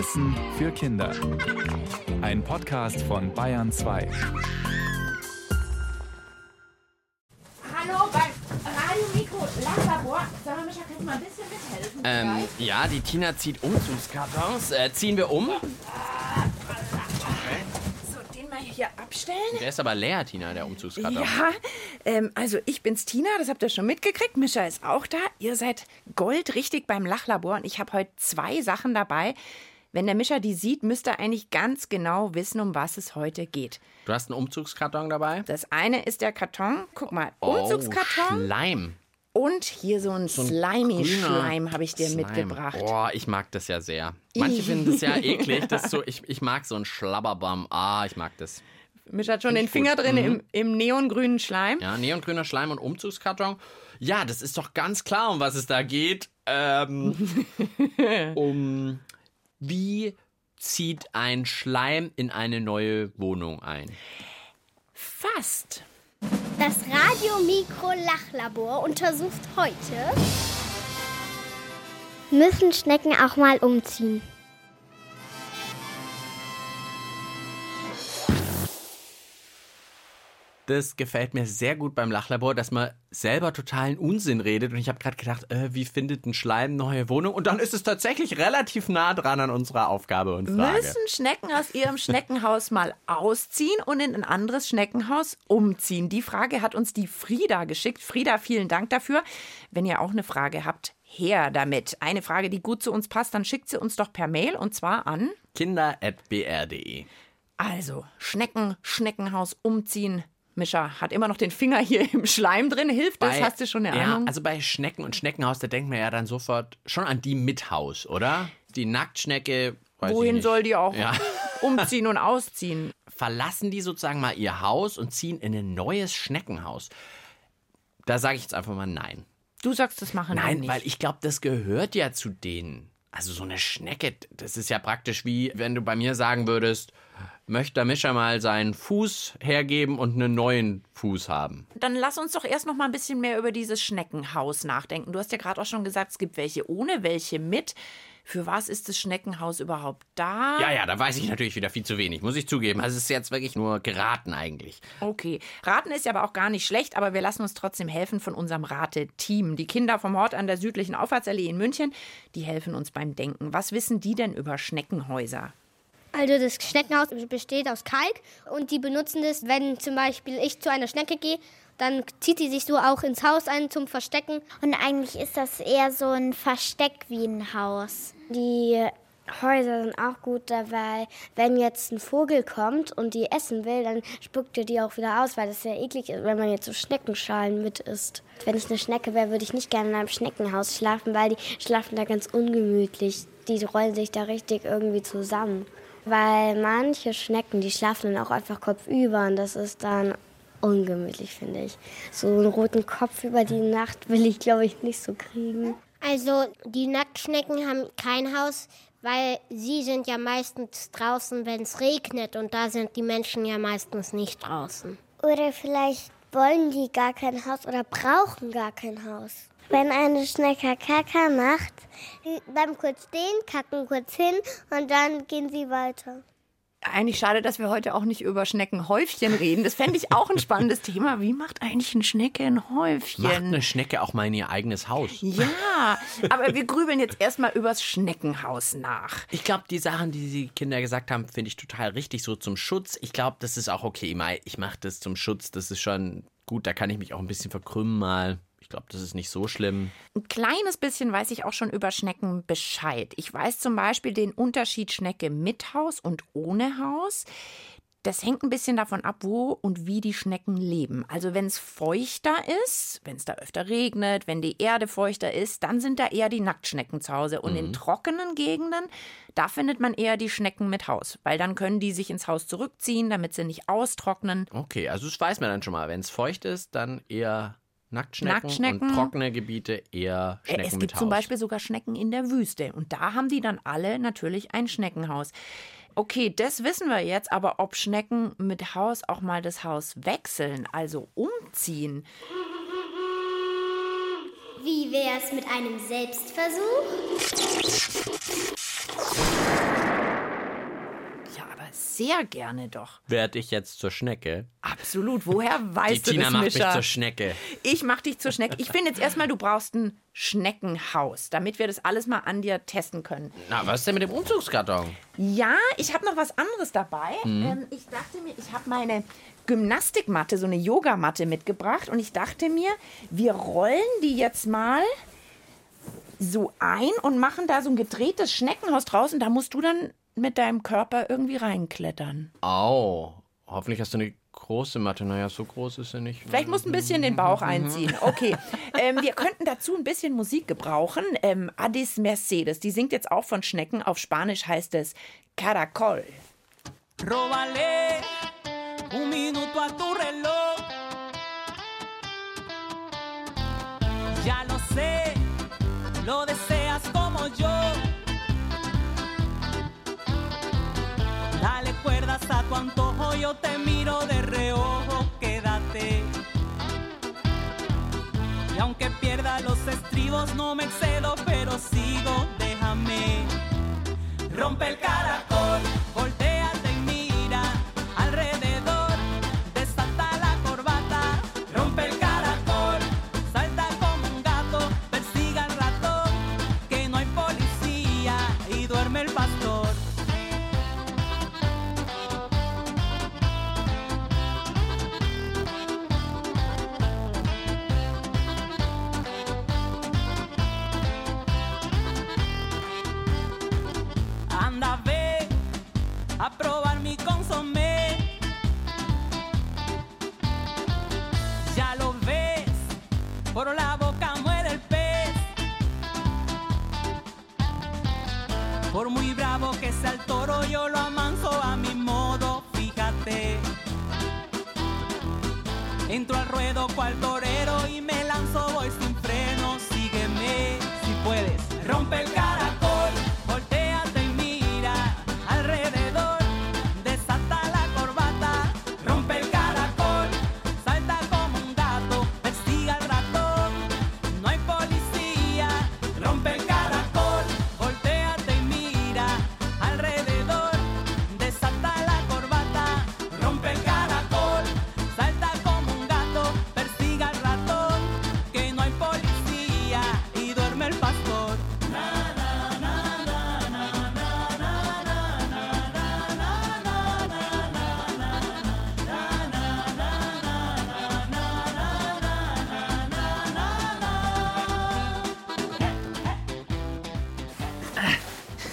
Wissen für Kinder. Ein Podcast von Bayern 2. Hallo, beim Radio Mikro Labor. Sag mal, Micha, kannst du mal ein bisschen mithelfen? Ähm, ja, die Tina zieht Umzugskartons. Äh, ziehen wir um? So, den mal hier abstellen. Der ist aber leer, Tina, der Umzugskarton. Ja, ähm, also ich bin's Tina, das habt ihr schon mitgekriegt. Mischa ist auch da. Ihr seid goldrichtig beim Lachlabor und ich habe heute zwei Sachen dabei. Wenn der Mischa die sieht, müsst ihr eigentlich ganz genau wissen, um was es heute geht. Du hast einen Umzugskarton dabei? Das eine ist der Karton. Guck mal, Oh, Umzugskarton. Schleim. und hier so ein, ein slimy Schleim habe ich dir Slime. mitgebracht. Boah, ich mag das ja sehr. Manche finden das ja eklig. Das so, ich, ich mag so ein Schlabberbam. Ah, ich mag das. Mischa hat schon Find den Finger gut. drin Mhm. im, im neongrünen Schleim. Ja, neongrüner Schleim und Umzugskarton. Ja, das ist doch ganz klar, um was es da geht. Ähm, um wie zieht ein Schleim in eine neue Wohnung ein? Fast. Das Radiomikro-Lachlabor untersucht heute. Müssen Schnecken auch mal umziehen? Das gefällt mir sehr gut beim Lachlabor, dass man selber totalen Unsinn redet. Und ich habe gerade gedacht, äh, wie findet ein Schleim neue Wohnung? Und dann ist es tatsächlich relativ nah dran an unserer Aufgabe und Frage. Müssen Schnecken aus ihrem Schneckenhaus mal ausziehen und in ein anderes Schneckenhaus umziehen? Die Frage hat uns die Frieda geschickt. Frieda, vielen Dank dafür. Wenn ihr auch eine Frage habt, her damit. Eine Frage, die gut zu uns passt, dann schickt sie uns doch per Mail und zwar an. Kinder.br.de. Also, Schnecken, Schneckenhaus umziehen. Mischa hat immer noch den Finger hier im Schleim drin. Hilft das? Hast du schon eine ja, Ahnung? Also bei Schnecken und Schneckenhaus, da denkt man ja dann sofort schon an die mit Haus, oder? Die Nacktschnecke. Wohin soll die auch Ja. umziehen und ausziehen? Verlassen die sozusagen mal ihr Haus und ziehen in ein neues Schneckenhaus? Da sage ich jetzt einfach mal nein. Du sagst, das machen wir Nein, nicht. weil ich glaube, das gehört ja zu denen. Also so eine Schnecke, das ist ja praktisch wie, wenn du bei mir sagen würdest, möchte der Mischer mal seinen Fuß hergeben und einen neuen Fuß haben. Dann lass uns doch erst noch mal ein bisschen mehr über dieses Schneckenhaus nachdenken. Du hast ja gerade auch schon gesagt, es gibt welche ohne, welche mit. Für was ist das Schneckenhaus überhaupt da? Ja, ja, da weiß ich natürlich wieder viel zu wenig, muss ich zugeben. Also es ist jetzt wirklich nur geraten eigentlich. Okay. Raten ist ja aber auch gar nicht schlecht, aber wir lassen uns trotzdem helfen von unserem Rate-Team. Die Kinder vom Hort an der südlichen Auffahrtsallee in München, die helfen uns beim Denken. Was wissen die denn über Schneckenhäuser? Also das Schneckenhaus besteht aus Kalk und die benutzen das, wenn zum Beispiel ich zu einer Schnecke gehe, dann zieht die sich so auch ins Haus ein zum Verstecken. Und eigentlich ist das eher so ein Versteck wie ein Haus. Die Häuser sind auch gut dabei. Wenn jetzt ein Vogel kommt und die essen will, dann spuckt er die auch wieder aus, weil das sehr eklig ist, wenn man jetzt so Schneckenschalen mit isst. Wenn ich eine Schnecke wäre, würde ich nicht gerne in einem Schneckenhaus schlafen, weil die schlafen da ganz ungemütlich. Die rollen sich da richtig irgendwie zusammen. Weil manche Schnecken, die schlafen dann auch einfach kopfüber und das ist dann ungemütlich, finde ich. So einen roten Kopf über die Nacht will ich, glaube ich, nicht so kriegen. Also die Nacktschnecken haben kein Haus, weil sie sind ja meistens draußen, wenn es regnet und da sind die Menschen ja meistens nicht draußen. Oder vielleicht wollen die gar kein Haus oder brauchen gar kein Haus. Wenn eine Schnecke Kaka macht, bleiben kurz stehen, kacken kurz hin und dann gehen sie weiter. Eigentlich schade, dass wir heute auch nicht über Schneckenhäufchen reden. Das fände ich auch ein spannendes Thema. Wie macht eigentlich eine Schnecke ein Häufchen? Macht eine Schnecke auch mal in ihr eigenes Haus? Ja, aber wir grübeln jetzt erstmal übers Schneckenhaus nach. Ich glaube, die Sachen, die die Kinder gesagt haben, finde ich total richtig, so zum Schutz. Ich glaube, das ist auch okay. Ich mache das zum Schutz, das ist schon gut. Da kann ich mich auch ein bisschen verkrümmen mal. Ich glaube, das ist nicht so schlimm. Ein kleines bisschen weiß ich auch schon über Schnecken Bescheid. Ich weiß zum Beispiel den Unterschied Schnecke mit Haus und ohne Haus. Das hängt ein bisschen davon ab, wo und wie die Schnecken leben. Also wenn es feuchter ist, wenn es da öfter regnet, wenn die Erde feuchter ist, dann sind da eher die Nacktschnecken zu Hause. Und in trockenen Gegenden, da findet man eher die Schnecken mit Haus, weil dann können die sich ins Haus zurückziehen, damit sie nicht austrocknen. Okay, also das weiß man dann schon mal. Wenn es feucht ist, dann eher Nacktschnecken, Nacktschnecken. und trockene Gebiete eher Äh, Schnecken Es mit gibt Haus. zum Beispiel sogar Schnecken in der Wüste. Und da haben die dann alle natürlich ein Schneckenhaus. Okay, das wissen wir jetzt, aber ob Schnecken mit Haus auch mal das Haus wechseln, also umziehen, Wie wär's mit einem Selbstversuch? Sehr gerne doch. Werd ich jetzt zur Schnecke? Absolut. Woher weißt Die du Tina das, macht mich Mischa? zur Schnecke. Ich mach dich zur Schnecke. Ich finde jetzt erstmal, du brauchst ein Schneckenhaus, damit wir das alles mal an dir testen können. Na, was ist denn mit dem Umzugskarton? Ja, ich habe noch was anderes dabei. Ähm, ich dachte mir, ich habe meine Gymnastikmatte, so eine Yogamatte mitgebracht und ich dachte mir, wir rollen die jetzt mal so ein und machen da so ein gedrehtes Schneckenhaus draußen. Da musst du dann mit deinem Körper irgendwie reinklettern. Au. Hoffentlich hast du eine große Matte. Naja, so groß ist sie nicht. Vielleicht musst du ein bisschen den Bauch einziehen. Okay. Ähm, wir könnten dazu ein bisschen Musik gebrauchen. Ähm, Adis Mercedes, die singt jetzt auch von Schnecken. Auf Spanisch heißt es Caracol. Róbale un minuto a tu reloj. Ya lo sé, lo deseas como yo. A tu antojo, yo te miro de reojo, quédate. Y aunque pierda los estribos, no me excedo, pero sigo, déjame. Rompe el caracol, volteate y mira alrededor, desata la corbata, rompe el caracol, salta como un gato, persiga al ratón, que no hay policía y duerme el pastor.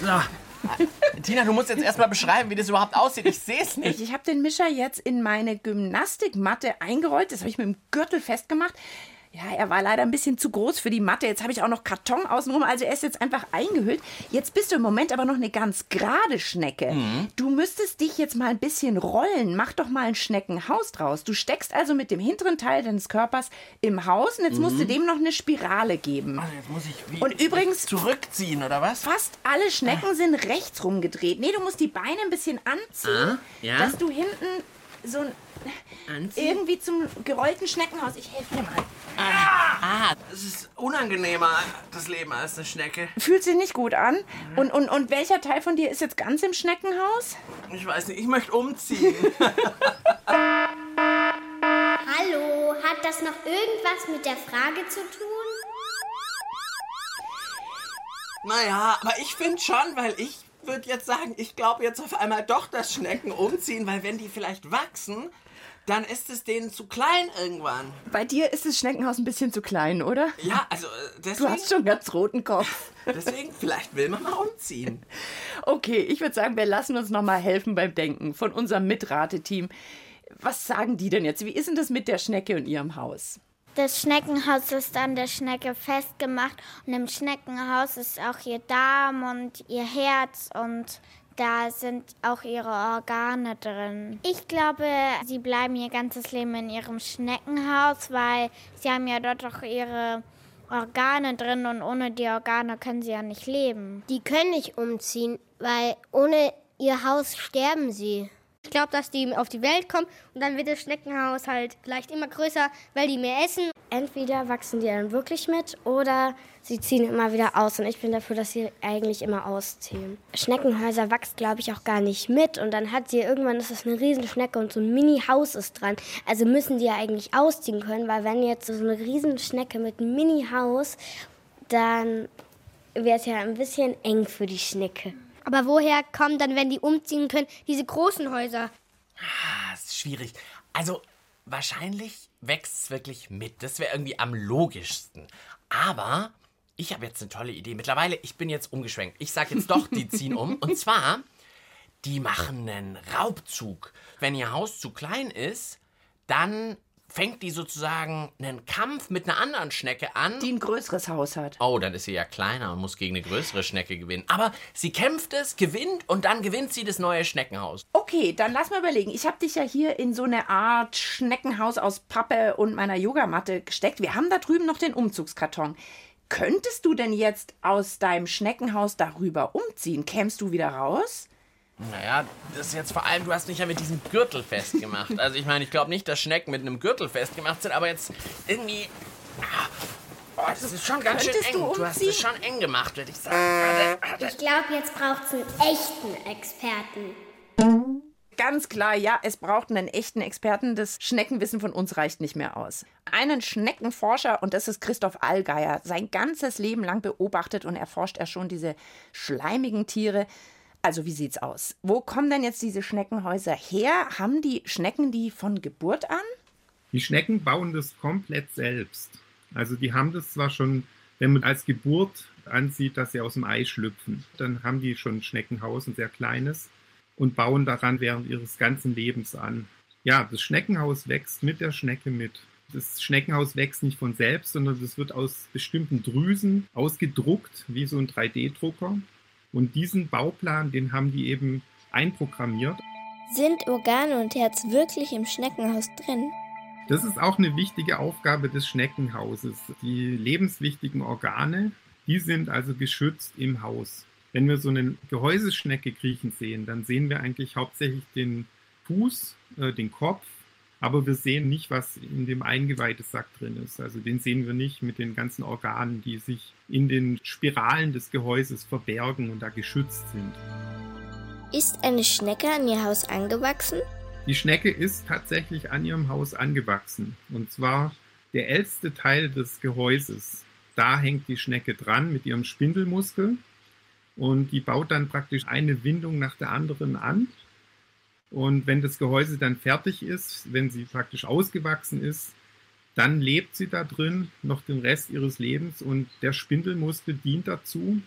So. Tina, du musst jetzt erstmal beschreiben, wie das überhaupt aussieht. Ich sehe es nicht. Ich habe den Mischer jetzt in meine Gymnastikmatte eingerollt. Das habe ich mit dem Gürtel festgemacht. Ja, er war leider ein bisschen zu groß für die Matte. Jetzt habe ich auch noch Karton außenrum. Also er ist jetzt einfach eingehüllt. Jetzt bist du im Moment aber noch eine ganz gerade Schnecke. Du müsstest dich jetzt mal ein bisschen rollen. Mach doch mal ein Schneckenhaus draus. Du steckst also mit dem hinteren Teil deines Körpers im Haus und jetzt musst du dem noch eine Spirale geben. Jetzt muss ich wie Und übrigens- zurückziehen, oder was? Fast alle Schnecken sind rechts rumgedreht. Nee, du musst die Beine ein bisschen anziehen, Ah, ja. dass du hinten so ein Anziehen? irgendwie zum gerollten Schneckenhaus. Ich helfe dir mal. Ah, es ist unangenehmer, das Leben als eine Schnecke. Fühlt sich nicht gut an. Und, und, und welcher Teil von dir ist jetzt ganz im Schneckenhaus? Ich weiß nicht, ich möchte umziehen. Hallo, hat das noch irgendwas mit der Frage zu tun? Naja, aber ich finde schon, weil ich würde jetzt sagen, ich glaube jetzt auf einmal doch, dass Schnecken umziehen, weil wenn die vielleicht wachsen, dann ist es denen zu klein irgendwann. Bei dir ist das Schneckenhaus ein bisschen zu klein, oder? Ja, also äh, Du deswegen, hast schon ganz roten Kopf. deswegen vielleicht will man mal umziehen. Okay, ich würde sagen, wir lassen uns noch mal helfen beim Denken von unserem Mitrateteam. Was sagen die denn jetzt? Wie ist denn das mit der Schnecke und ihrem Haus? Das Schneckenhaus ist an der Schnecke festgemacht und im Schneckenhaus ist auch ihr Darm und ihr Herz und da sind auch ihre Organe drin. Ich glaube, sie bleiben ihr ganzes Leben in ihrem Schneckenhaus, weil sie haben ja dort auch ihre Organe drin und ohne die Organe können sie ja nicht leben. Die können nicht umziehen, weil ohne ihr Haus sterben sie. Ich glaube, dass die auf die Welt kommen und dann wird das Schneckenhaus halt vielleicht immer größer, weil die mehr essen. Entweder wachsen die dann wirklich mit oder sie ziehen immer wieder aus. Und ich bin dafür, dass sie eigentlich immer ausziehen. Schneckenhäuser wachsen, glaube ich, auch gar nicht mit. Und dann hat sie irgendwann, ist das eine Riesenschnecke und so ein Mini-Haus ist dran. Also müssen die ja eigentlich ausziehen können, weil wenn jetzt so eine Riesenschnecke mit einem Mini-Haus, dann wäre es ja ein bisschen eng für die Schnecke. Aber woher kommen dann, wenn die umziehen können, diese großen Häuser? Ah, ist schwierig. Also, wahrscheinlich wächst es wirklich mit. Das wäre irgendwie am logischsten. Aber ich habe jetzt eine tolle Idee. Mittlerweile, ich bin jetzt umgeschwenkt. Ich sage jetzt doch, die ziehen um. Und zwar, die machen einen Raubzug. Wenn ihr Haus zu klein ist, dann fängt die sozusagen einen Kampf mit einer anderen Schnecke an. Die ein größeres Haus hat. Oh, dann ist sie ja kleiner und muss gegen eine größere Schnecke gewinnen. Aber sie kämpft es, gewinnt und dann gewinnt sie das neue Schneckenhaus. Okay, dann lass mal überlegen. Ich habe dich ja hier in so eine Art Schneckenhaus aus Pappe und meiner Yogamatte gesteckt. Wir haben da drüben noch den Umzugskarton. Könntest du denn jetzt aus deinem Schneckenhaus darüber umziehen? Kämst du wieder raus? Naja, das ist jetzt vor allem, du hast mich ja mit diesem Gürtel festgemacht. Also ich meine, ich glaube nicht, dass Schnecken mit einem Gürtel festgemacht sind, aber jetzt irgendwie... Ah, Oh, das ist schon ganz schön eng. du Du, hast es schon eng gemacht, würde ich sagen. Ich glaube, jetzt braucht es einen echten Experten. Ganz klar, ja, es braucht einen echten Experten. Das Schneckenwissen von uns reicht nicht mehr aus. Einen Schneckenforscher, und das ist Christoph Allgeier, sein ganzes Leben lang beobachtet und erforscht er schon diese schleimigen Tiere. Also, wie sieht's aus? Wo kommen denn jetzt diese Schneckenhäuser her? Haben die Schnecken die von Geburt an? Die Schnecken bauen das komplett selbst. Also die haben das zwar schon, wenn man als Geburt ansieht, dass sie aus dem Ei schlüpfen, dann haben die schon ein Schneckenhaus, ein sehr kleines, und bauen daran während ihres ganzen Lebens an. Ja, das Schneckenhaus wächst mit der Schnecke mit. Das Schneckenhaus wächst nicht von selbst, sondern das wird aus bestimmten Drüsen ausgedruckt, wie so ein 3D-Drucker. Und diesen Bauplan, den haben die eben einprogrammiert. Sind Organe und Herz wirklich im Schneckenhaus drin? Das ist auch eine wichtige Aufgabe des Schneckenhauses. Die lebenswichtigen Organe, die sind also geschützt im Haus. Wenn wir so eine Gehäuseschnecke kriechen sehen, dann sehen wir eigentlich hauptsächlich den Fuß, äh, den Kopf, aber wir sehen nicht, was in dem Eingeweihdesack drin ist. Also den sehen wir nicht mit den ganzen Organen, die sich in den Spiralen des Gehäuses verbergen und da geschützt sind. Ist eine Schnecke an ihr Haus angewachsen? Die Schnecke ist tatsächlich an ihrem Haus angewachsen. Und zwar der älteste Teil des Gehäuses. Da hängt die Schnecke dran mit ihrem Spindelmuskel. Und die baut dann praktisch eine Windung nach der anderen an. Und wenn das Gehäuse dann fertig ist, wenn sie praktisch ausgewachsen ist, dann lebt sie da drin noch den Rest ihres Lebens. Und der Spindelmuskel dient dazu,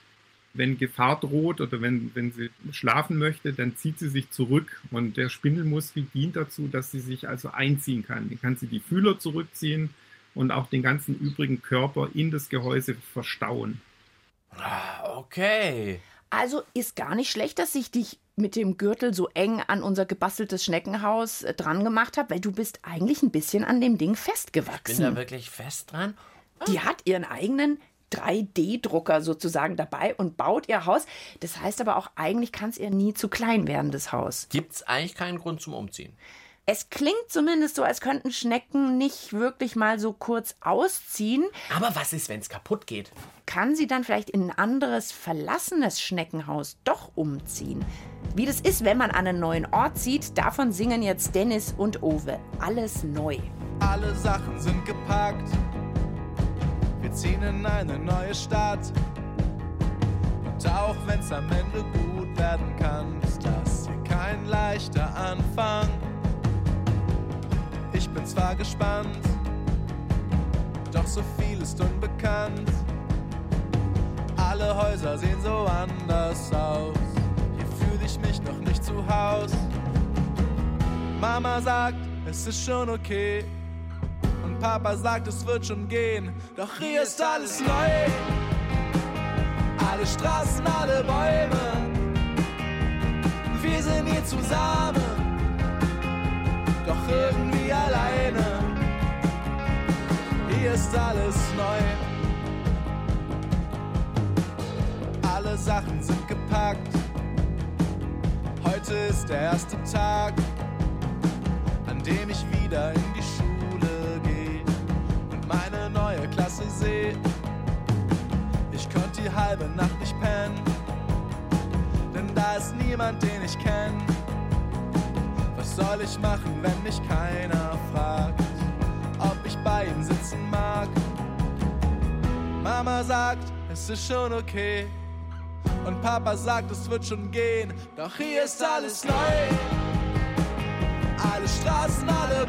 wenn Gefahr droht oder wenn, wenn sie schlafen möchte, dann zieht sie sich zurück und der Spindelmuskel dient dazu, dass sie sich also einziehen kann. Dann kann sie die Fühler zurückziehen und auch den ganzen übrigen Körper in das Gehäuse verstauen. Ah, Okay. Also ist gar nicht schlecht, dass ich dich mit dem Gürtel so eng an unser gebasteltes Schneckenhaus äh, dran gemacht habe, weil du bist eigentlich ein bisschen an dem Ding Bin da festgewachsen. wirklich fest dran? Die hat ihren eigenen 3D-Drucker sozusagen dabei und baut ihr Haus. Das heißt aber auch, eigentlich kann es ihr nie zu klein werden, das Haus. Gibt's eigentlich keinen Grund zum Umziehen. Es klingt zumindest so, als könnten Schnecken nicht wirklich mal so kurz ausziehen. Aber was ist, wenn's kaputt geht? Kann sie dann vielleicht in ein anderes verlassenes Schneckenhaus doch umziehen? Wie das ist, wenn man an einen neuen Ort zieht, davon singen jetzt Dennis und Owe. Alles neu. Alle Sachen sind gepackt. Wir ziehen in eine neue Stadt. Und auch wenn's am Ende gut werden kann, ist das hier kein leichter Anfang. Bin zwar gespannt, doch so viel ist unbekannt. Alle Häuser sehen so anders aus. Hier fühle ich mich noch nicht zu Haus. Mama sagt, es ist schon okay. Und Papa sagt, es wird schon gehen. Doch hier ist alles neu. Alle Straßen, alle Bäume. Wir sind hier zusammen. Doch irgendwie alleine. Hier ist alles neu. Alle Sachen sind gepackt. Heute ist der erste Tag, an dem ich wieder in die Schule gehe und meine neue Klasse sehe. Ich konnte die halbe Nacht nicht pennen, denn da ist niemand, den ich kenn. Soll ich machen, wenn mich keiner fragt, ob ich bei ihm sitzen mag? Mama sagt, es ist schon okay. Und Papa sagt, es wird schon gehen. Doch hier ist alles neu. Alle Straßen, alle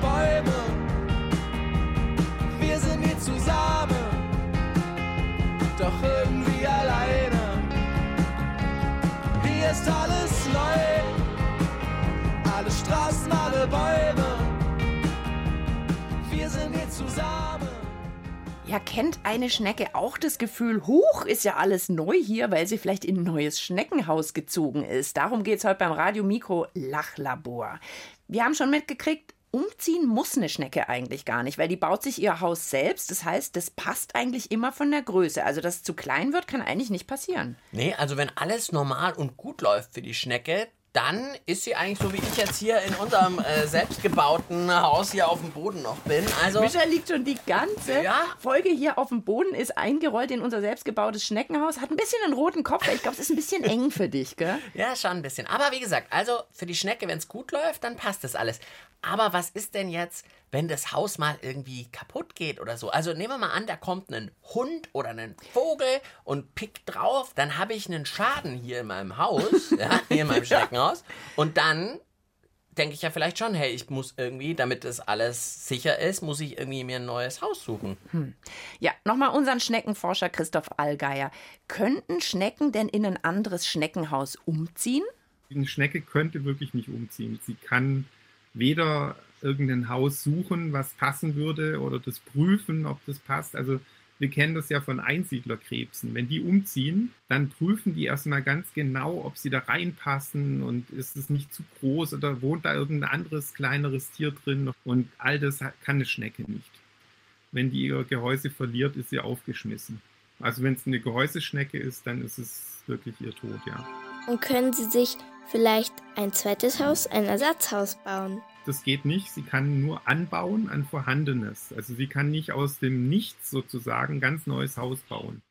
Bäume. Wir sind hier zusammen. Ja, kennt eine Schnecke auch das Gefühl, huch, ist ja alles neu hier, weil sie vielleicht in ein neues Schneckenhaus gezogen ist? Darum geht es heute beim Radio Mikro Lachlabor. Wir haben schon mitgekriegt, umziehen muss eine Schnecke eigentlich gar nicht, weil die baut sich ihr Haus selbst. Das heißt, das passt eigentlich immer von der Größe. Also, dass es zu klein wird, kann eigentlich nicht passieren. Nee, also wenn alles normal und gut läuft für die Schnecke, dann ist sie eigentlich so, wie ich jetzt hier in unserem äh, selbstgebauten Haus hier auf dem Boden noch bin. Also, Micha liegt schon die ganze Ja. Folge hier auf dem Boden, ist eingerollt in unser selbstgebautes Schneckenhaus, hat ein bisschen einen roten Kopf. weil Ich glaube, es ist ein bisschen eng für dich, gell? ja, schon ein bisschen. Aber wie gesagt, also für die Schnecke, wenn es gut läuft, dann passt das alles. Aber was ist denn jetzt, wenn das Haus mal irgendwie kaputt geht oder so? Also nehmen wir mal an, da kommt ein Hund oder ein Vogel und pickt drauf, dann habe ich einen Schaden hier in meinem Haus, ja, hier in meinem Schneckenhaus. Und dann denke ich ja vielleicht schon, hey, ich muss irgendwie, damit das alles sicher ist, muss ich irgendwie mir ein neues Haus suchen. Ja, nochmal unseren Schneckenforscher Christoph Allgeier. Könnten Schnecken denn in ein anderes Schneckenhaus umziehen? Eine Schnecke könnte wirklich nicht umziehen. Sie kann weder irgendein Haus suchen, was passen würde, oder das prüfen, ob das passt. Also wir kennen das ja von Einsiedlerkrebsen. Wenn die umziehen, dann prüfen die erstmal ganz genau, ob sie da reinpassen und ist es nicht zu groß oder wohnt da irgendein anderes kleineres Tier drin. Und all das kann eine Schnecke nicht. Wenn die ihr Gehäuse verliert, ist sie aufgeschmissen. Also wenn es eine Gehäuseschnecke ist, dann ist es wirklich ihr Tod, ja. Und können Sie sich vielleicht ein zweites Haus, ein Ersatzhaus bauen? Das geht nicht. Sie kann nur anbauen an Vorhandenes. Also sie kann nicht aus dem Nichts sozusagen ganz neues Haus bauen.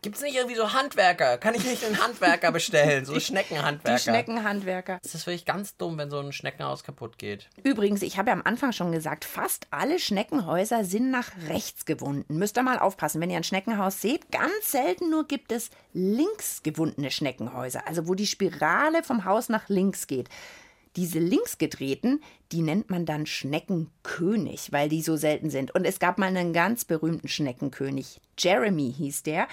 Gibt es nicht irgendwie so Handwerker? Kann ich nicht einen Handwerker bestellen? So Die Schneckenhandwerker? Schneckenhandwerker. Das ist wirklich ganz dumm, wenn so ein Schneckenhaus kaputt geht. Übrigens, ich habe ja am Anfang schon gesagt, fast alle Schneckenhäuser sind nach rechts gewunden. Müsst ihr mal aufpassen, wenn ihr ein Schneckenhaus seht. Ganz selten nur gibt es links gewundene Schneckenhäuser, also wo die Spirale vom Haus nach links geht. Diese links gedrehten, die nennt man dann Schneckenkönig, weil die so selten sind. Und es gab mal einen ganz berühmten Schneckenkönig. Jeremy hieß der.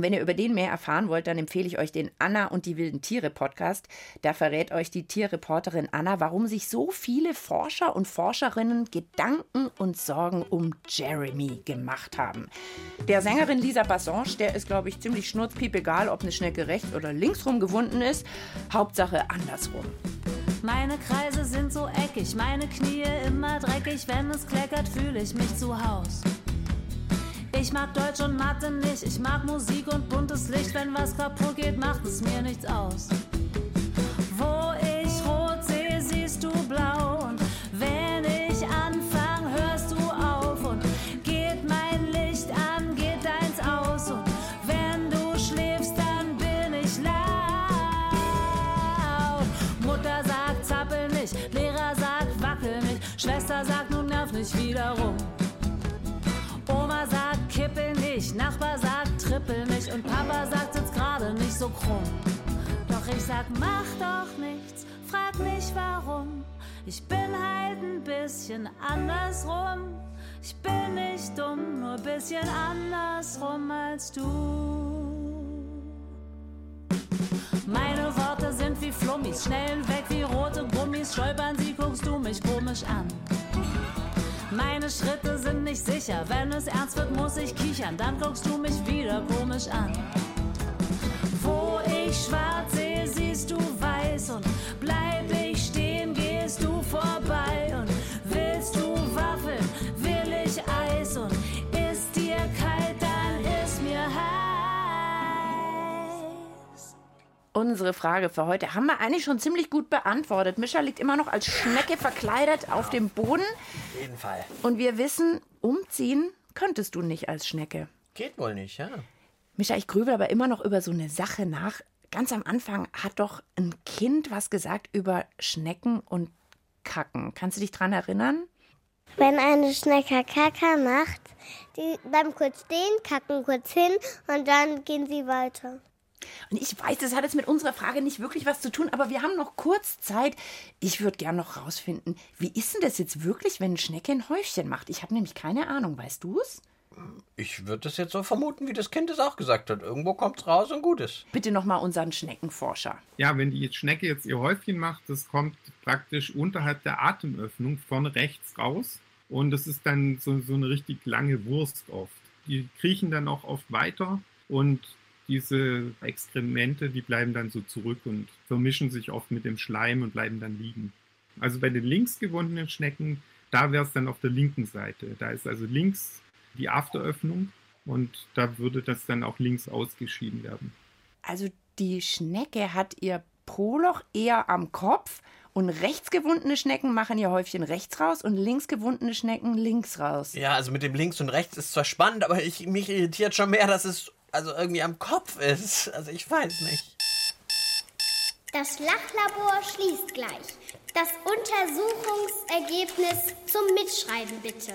Und wenn ihr über den mehr erfahren wollt, dann empfehle ich euch den Anna und die wilden Tiere Podcast. Da verrät euch die Tierreporterin Anna, warum sich so viele Forscher und Forscherinnen Gedanken und Sorgen um Jeremy gemacht haben. Der Sängerin Lisa Bassange, der ist, glaube ich, ziemlich schnurzpiep egal, ob eine Schnecke rechts oder linksrum gewunden ist. Hauptsache andersrum. Meine Kreise sind so eckig, meine Knie immer dreckig. Wenn es kleckert, fühle ich mich zu Haus. Ich mag Deutsch und Mathe nicht, ich mag Musik und buntes Licht. Wenn was kaputt geht, macht es mir nichts aus. Nicht, Nachbar sagt, trippel nicht und Papa sagt, sitzt gerade nicht so krumm. Doch ich sag, mach doch nichts, frag nicht warum. Ich bin halt ein bisschen andersrum. Ich bin nicht dumm, nur bisschen andersrum als du. Meine Worte sind wie Flummis, schnell weg wie rote Gummis. Stolpern sie, guckst du mich komisch an. Meine Schritte sind nicht sicher, wenn es ernst wird, muss ich kichern. Dann guckst du mich wieder komisch an. Wo ich schwarz sehe, siehst du weiß und Unsere Frage für heute haben wir eigentlich schon ziemlich gut beantwortet. Mischa liegt immer noch als Schnecke verkleidet auf dem Boden. Auf jeden Fall. Und wir wissen, umziehen könntest du nicht als Schnecke. Geht wohl nicht, ja. Mischa, ich grübel aber immer noch über so eine Sache nach. Ganz am Anfang hat doch ein Kind was gesagt über Schnecken und Kacken. Kannst du dich dran erinnern? Wenn eine Schnecke Kaka macht, die bleiben kurz stehen, kacken kurz hin und dann gehen sie weiter. Und ich weiß, das hat jetzt mit unserer Frage nicht wirklich was zu tun, aber wir haben noch kurz Zeit. Ich würde gern noch rausfinden, wie ist denn das jetzt wirklich, wenn eine Schnecke ein Häufchen macht? Ich habe nämlich keine Ahnung. Weißt du es? Ich würde das jetzt so vermuten, wie das Kind es auch gesagt hat. Irgendwo kommt's raus und gut ist. Bitte noch mal unseren Schneckenforscher. Ja, wenn die Schnecke jetzt ihr Häufchen macht, das kommt praktisch unterhalb der Atemöffnung von rechts raus. Und das ist dann so, so eine richtig lange Wurst oft. Die kriechen dann auch oft weiter und diese Exkremente, die bleiben dann so zurück und vermischen sich oft mit dem Schleim und bleiben dann liegen. Also bei den links gewundenen Schnecken, da wäre es dann auf der linken Seite. Da ist also links die Afteröffnung und da würde das dann auch links ausgeschieden werden. Also die Schnecke hat ihr Proloch eher am Kopf und rechts gewundene Schnecken machen ihr Häufchen rechts raus und links gewundene Schnecken links raus. Ja, also mit dem links und rechts ist zwar spannend, aber ich, mich irritiert schon mehr, dass es also irgendwie am Kopf ist. Also ich weiß nicht. Das Lachlabor schließt gleich. Das Untersuchungsergebnis zum Mitschreiben bitte.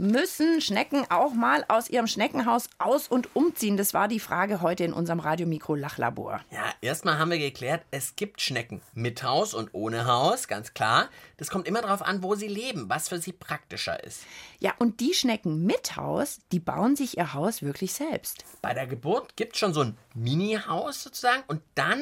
Müssen Schnecken auch mal aus ihrem Schneckenhaus aus- und umziehen? Das war die Frage heute in unserem Radiomikro Lachlabor. Ja, erstmal haben wir geklärt, es gibt Schnecken mit Haus und ohne Haus, ganz klar. Das kommt immer darauf an, wo sie leben, was für sie praktischer ist. Ja, und die Schnecken mit Haus, die bauen sich ihr Haus wirklich selbst. Bei der Geburt gibt es schon so ein Mini-Haus sozusagen und dann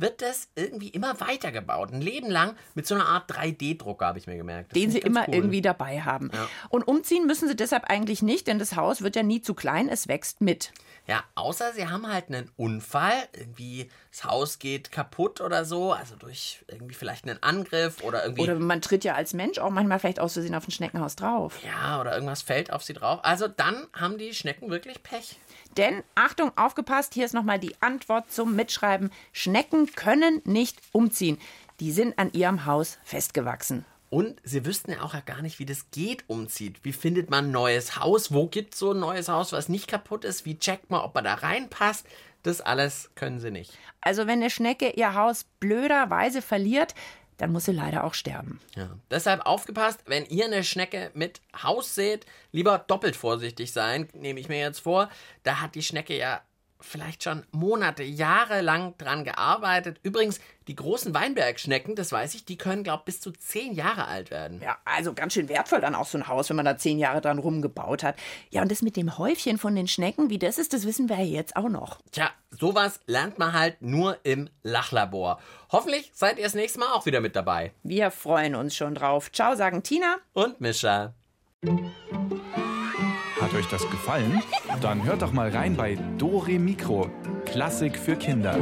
wird das irgendwie immer weitergebaut. Ein Leben lang mit so einer Art 3D-Drucker, habe ich mir gemerkt. Das den sie immer cool. irgendwie dabei haben. Ja. Und umziehen müssen sie deshalb eigentlich nicht, denn das Haus wird ja nie zu klein, es wächst mit. Ja, außer sie haben halt einen Unfall, irgendwie das Haus geht kaputt oder so, also durch irgendwie vielleicht einen Angriff oder irgendwie. Oder man tritt ja als Mensch auch manchmal vielleicht aus Versehen auf ein Schneckenhaus drauf. ja, oder irgendwas fällt auf sie drauf. Also dann haben die Schnecken wirklich Pech. Denn, Achtung, aufgepasst, hier ist nochmal die Antwort zum Mitschreiben. Schnecken können nicht umziehen. Die sind an ihrem Haus festgewachsen. Und sie wüssten ja auch ja gar nicht, wie das geht, umzieht. Wie findet man ein neues Haus? Wo gibt es so ein neues Haus, was nicht kaputt ist? Wie checkt man, ob man da reinpasst? Das alles können sie nicht. Also, wenn eine Schnecke ihr Haus blöderweise verliert, dann muss sie leider auch sterben. Ja. Deshalb aufgepasst, wenn ihr eine Schnecke mit Haus seht, lieber doppelt vorsichtig sein, nehme ich mir jetzt vor. Da hat die Schnecke ja vielleicht schon Monate, Jahre lang dran gearbeitet. Übrigens, die großen Weinbergschnecken, das weiß ich, die können, glaube ich, bis zu zehn Jahre alt werden. Ja, also ganz schön wertvoll dann auch so ein Haus, wenn man da zehn Jahre dran rumgebaut hat. Ja, und das mit dem Häufchen von den Schnecken, wie das ist, das wissen wir ja jetzt auch noch. Tja, sowas lernt man halt nur im Lachlabor. Hoffentlich seid ihr das nächste Mal auch wieder mit dabei. Wir freuen uns schon drauf. Ciao, sagen Tina. Und Mischa. Hat euch das gefallen? Dann hört doch mal rein bei Dore Mikro. Klassik für Kinder.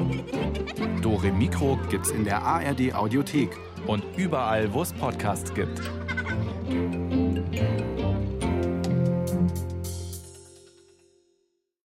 Dore Mikro gibt's in der ARD Audiothek und überall, wo es Podcasts gibt.